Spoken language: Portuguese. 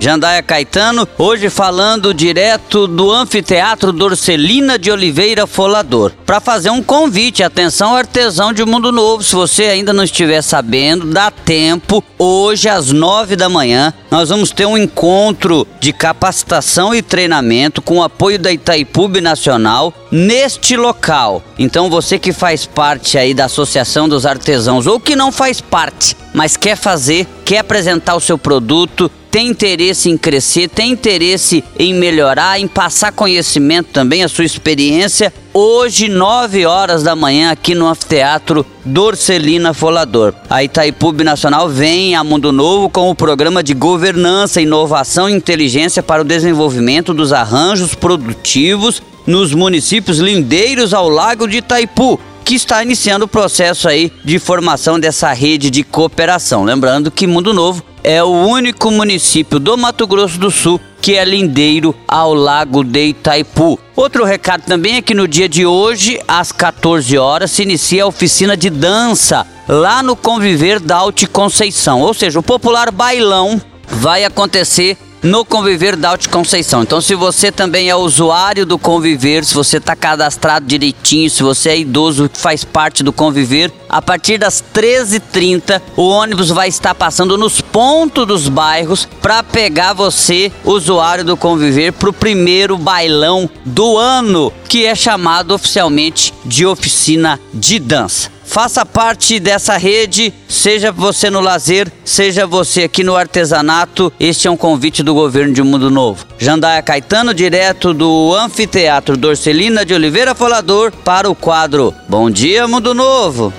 Jandaia Caetano, hoje falando direto do Anfiteatro Dorcelina de Oliveira Folador, para fazer um convite, atenção artesão de Mundo Novo, se você ainda não estiver sabendo, dá tempo, hoje às nove da manhã, nós vamos ter um encontro de capacitação e treinamento com o apoio da Itaipu Nacional neste local. Então você que faz parte aí da Associação dos Artesãos ou que não faz parte, mas quer fazer, quer apresentar o seu produto, tem interesse em crescer, tem interesse em melhorar, em passar conhecimento também, a sua experiência, hoje, 9 horas da manhã, aqui no Anfiteatro Dorcelina Folador. A Itaipu Nacional vem a Mundo Novo com o programa de governança, inovação e inteligência para o desenvolvimento dos arranjos produtivos nos municípios lindeiros ao Lago de Itaipu que está iniciando o processo aí de formação dessa rede de cooperação. Lembrando que Mundo Novo é o único município do Mato Grosso do Sul que é lindeiro ao Lago de Itaipu. Outro recado também é que no dia de hoje, às 14 horas, se inicia a oficina de dança lá no Conviver da Alte Conceição. Ou seja, o popular bailão vai acontecer no Conviver da Alto Conceição. Então, se você também é usuário do Conviver, se você está cadastrado direitinho, se você é idoso, faz parte do Conviver, a partir das 13h30 o ônibus vai estar passando nos pontos dos bairros para pegar você, usuário do Conviver, para o primeiro bailão do ano, que é chamado oficialmente de oficina de dança. Faça parte dessa rede, seja você no lazer, seja você aqui no artesanato. Este é um convite do governo de Mundo Novo. Jandaia Caetano, direto do Anfiteatro Dorcelina de Oliveira Folador, para o quadro Bom Dia Mundo Novo.